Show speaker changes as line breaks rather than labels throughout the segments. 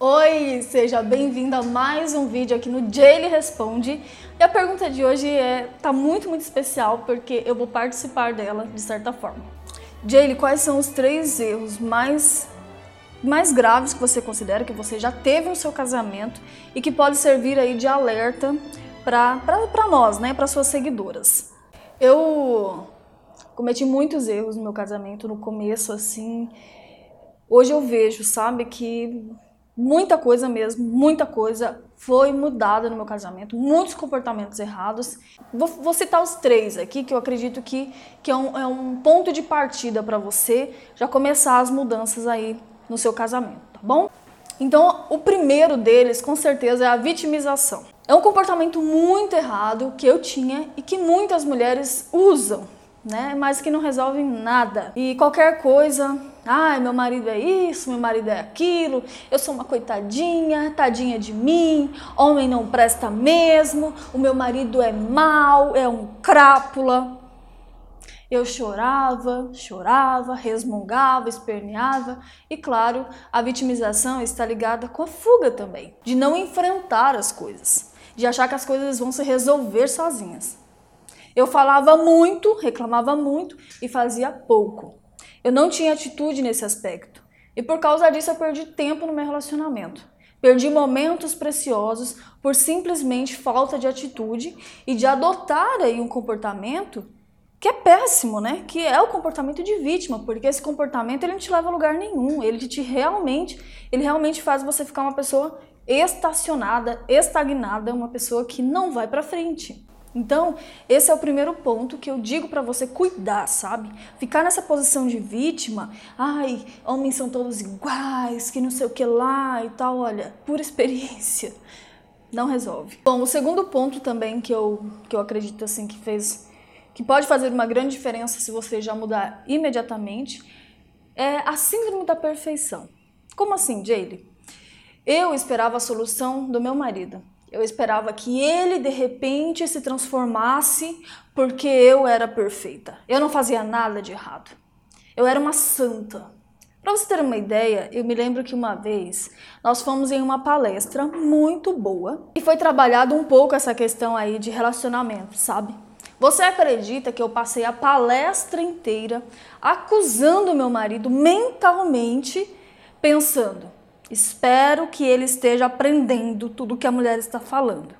Oi, seja bem-vindo a mais um vídeo aqui no Jaylee Responde. E a pergunta de hoje é tá muito, muito especial porque eu vou participar dela de certa forma. Jaylee, quais são os três erros mais mais graves que você considera que você já teve no seu casamento e que pode servir aí de alerta para nós, né, para suas seguidoras? Eu cometi muitos erros no meu casamento no começo assim. Hoje eu vejo, sabe, que muita coisa mesmo, muita coisa foi mudada no meu casamento, muitos comportamentos errados. Vou, vou citar os três aqui que eu acredito que, que é, um, é um ponto de partida para você já começar as mudanças aí no seu casamento, tá bom? Então, o primeiro deles, com certeza, é a vitimização. É um comportamento muito errado que eu tinha e que muitas mulheres usam né? Mas que não resolvem nada. E qualquer coisa, ai, meu marido é isso, meu marido é aquilo, eu sou uma coitadinha, tadinha de mim, homem não presta mesmo, o meu marido é mau, é um crápula. Eu chorava, chorava, resmungava, esperneava e, claro, a vitimização está ligada com a fuga também, de não enfrentar as coisas, de achar que as coisas vão se resolver sozinhas. Eu falava muito, reclamava muito e fazia pouco. Eu não tinha atitude nesse aspecto. E por causa disso eu perdi tempo no meu relacionamento. Perdi momentos preciosos por simplesmente falta de atitude e de adotar aí um comportamento que é péssimo, né? Que é o comportamento de vítima, porque esse comportamento ele não te leva a lugar nenhum. Ele te realmente, ele realmente faz você ficar uma pessoa estacionada, estagnada, uma pessoa que não vai para frente. Então, esse é o primeiro ponto que eu digo para você cuidar, sabe? Ficar nessa posição de vítima, ai, homens são todos iguais, que não sei o que lá e tal, olha, por experiência, não resolve. Bom, o segundo ponto também que eu, que eu acredito assim que fez, que pode fazer uma grande diferença se você já mudar imediatamente, é a síndrome da perfeição. Como assim, Jaylee? Eu esperava a solução do meu marido. Eu esperava que ele de repente se transformasse porque eu era perfeita. Eu não fazia nada de errado. Eu era uma santa. Para você ter uma ideia, eu me lembro que uma vez nós fomos em uma palestra muito boa e foi trabalhado um pouco essa questão aí de relacionamento, sabe? Você acredita que eu passei a palestra inteira acusando meu marido mentalmente, pensando: Espero que ele esteja aprendendo tudo que a mulher está falando.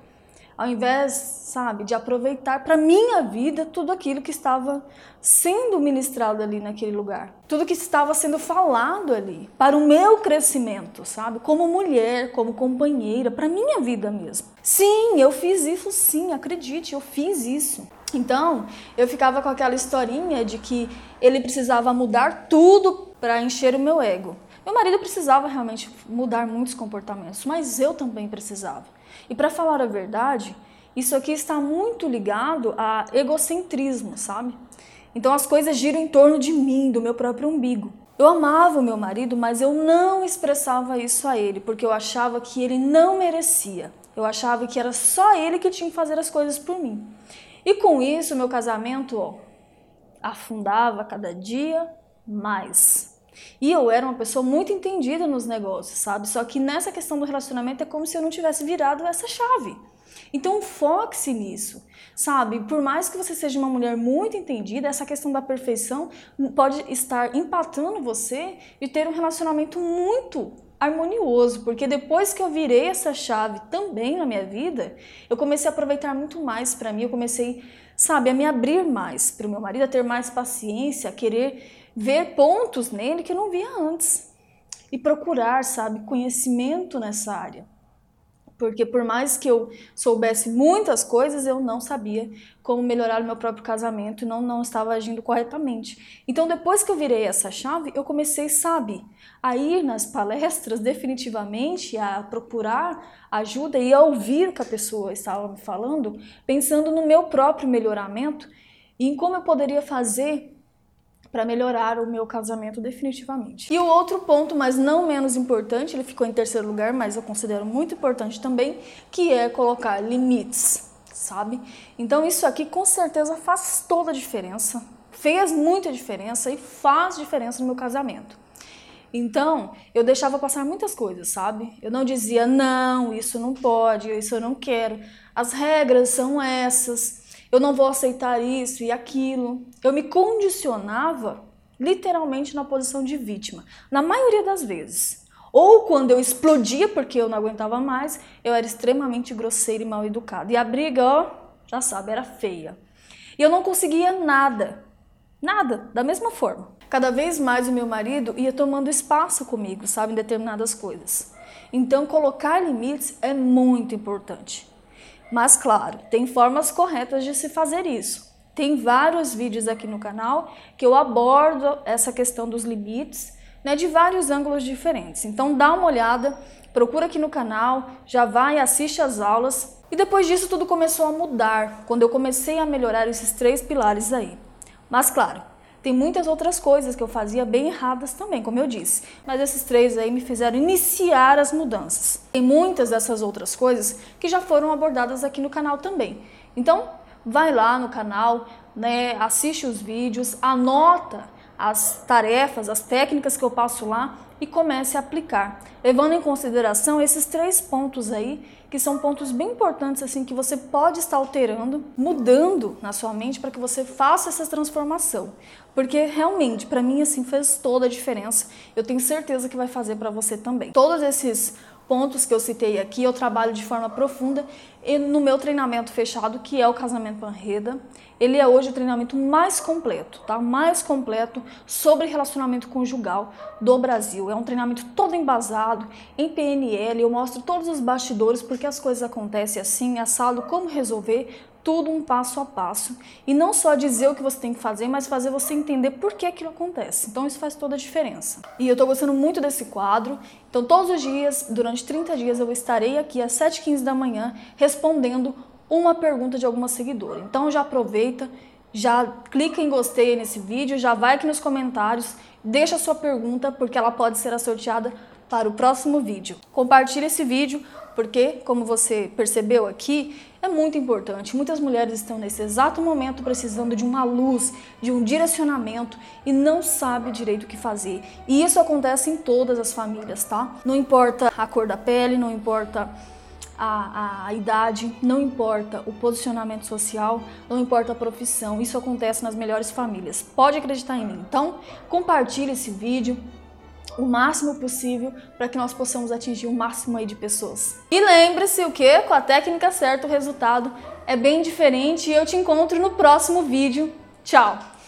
Ao invés, sabe, de aproveitar para minha vida tudo aquilo que estava sendo ministrado ali naquele lugar. Tudo que estava sendo falado ali para o meu crescimento, sabe? Como mulher, como companheira, para minha vida mesmo. Sim, eu fiz isso sim, acredite, eu fiz isso. Então, eu ficava com aquela historinha de que ele precisava mudar tudo para encher o meu ego. Meu marido precisava realmente mudar muitos comportamentos, mas eu também precisava. E para falar a verdade, isso aqui está muito ligado a egocentrismo, sabe? Então as coisas giram em torno de mim, do meu próprio umbigo. Eu amava o meu marido, mas eu não expressava isso a ele, porque eu achava que ele não merecia. Eu achava que era só ele que tinha que fazer as coisas por mim. E com isso, meu casamento ó, afundava cada dia mais. E eu era uma pessoa muito entendida nos negócios, sabe? Só que nessa questão do relacionamento é como se eu não tivesse virado essa chave. Então foque-se nisso, sabe? Por mais que você seja uma mulher muito entendida, essa questão da perfeição pode estar empatando você e ter um relacionamento muito harmonioso, porque depois que eu virei essa chave também na minha vida, eu comecei a aproveitar muito mais para mim, eu comecei, sabe, a me abrir mais para o meu marido, a ter mais paciência, a querer ver pontos nele que eu não via antes e procurar, sabe, conhecimento nessa área. Porque por mais que eu soubesse muitas coisas, eu não sabia como melhorar o meu próprio casamento e não, não estava agindo corretamente. Então, depois que eu virei essa chave, eu comecei, sabe, a ir nas palestras definitivamente, a procurar ajuda e a ouvir o que a pessoa estava me falando, pensando no meu próprio melhoramento e em como eu poderia fazer para melhorar o meu casamento definitivamente. E o outro ponto, mas não menos importante, ele ficou em terceiro lugar, mas eu considero muito importante também, que é colocar limites, sabe? Então isso aqui com certeza faz toda a diferença, fez muita diferença e faz diferença no meu casamento. Então, eu deixava passar muitas coisas, sabe? Eu não dizia, não, isso não pode, isso eu não quero. As regras são essas, eu não vou aceitar isso e aquilo. Eu me condicionava literalmente na posição de vítima, na maioria das vezes. Ou quando eu explodia porque eu não aguentava mais, eu era extremamente grosseira e mal educada. E a briga, ó, já sabe, era feia. E eu não conseguia nada, nada, da mesma forma cada vez mais o meu marido ia tomando espaço comigo, sabe, em determinadas coisas. Então, colocar limites é muito importante. Mas, claro, tem formas corretas de se fazer isso. Tem vários vídeos aqui no canal que eu abordo essa questão dos limites né, de vários ângulos diferentes. Então, dá uma olhada, procura aqui no canal, já vai, assiste as aulas. E depois disso, tudo começou a mudar, quando eu comecei a melhorar esses três pilares aí. Mas, claro, tem muitas outras coisas que eu fazia bem erradas também, como eu disse. Mas esses três aí me fizeram iniciar as mudanças. Tem muitas dessas outras coisas que já foram abordadas aqui no canal também. Então, vai lá no canal, né, assiste os vídeos, anota as tarefas, as técnicas que eu passo lá e comece a aplicar, levando em consideração esses três pontos aí, que são pontos bem importantes assim que você pode estar alterando, mudando na sua mente para que você faça essa transformação. Porque realmente, para mim assim fez toda a diferença. Eu tenho certeza que vai fazer para você também. Todos esses pontos que eu citei aqui, eu trabalho de forma profunda no meu treinamento fechado, que é o Casamento Panreda. Ele é hoje o treinamento mais completo, tá? Mais completo sobre relacionamento conjugal do Brasil. É um treinamento todo embasado em PNL, eu mostro todos os bastidores, porque as coisas acontecem assim, assado, como resolver, tudo um passo a passo. E não só dizer o que você tem que fazer, mas fazer você entender por que aquilo acontece. Então isso faz toda a diferença. E eu tô gostando muito desse quadro. Então todos os dias, durante 30 dias, eu estarei aqui às 7h15 da manhã respondendo uma pergunta de alguma seguidora. Então já aproveita, já clica em gostei nesse vídeo, já vai aqui nos comentários, deixa a sua pergunta, porque ela pode ser sorteada para o próximo vídeo. Compartilhe esse vídeo, porque, como você percebeu aqui, é muito importante. Muitas mulheres estão nesse exato momento precisando de uma luz, de um direcionamento e não sabe direito o que fazer. E isso acontece em todas as famílias, tá? Não importa a cor da pele, não importa a, a, a, idade, não importa o posicionamento social, não importa a profissão, isso acontece nas melhores famílias. Pode acreditar em mim. Então, compartilhe esse vídeo, o máximo possível para que nós possamos atingir o máximo aí de pessoas. E lembre-se o que? Com a técnica certa o resultado é bem diferente e eu te encontro no próximo vídeo. Tchau!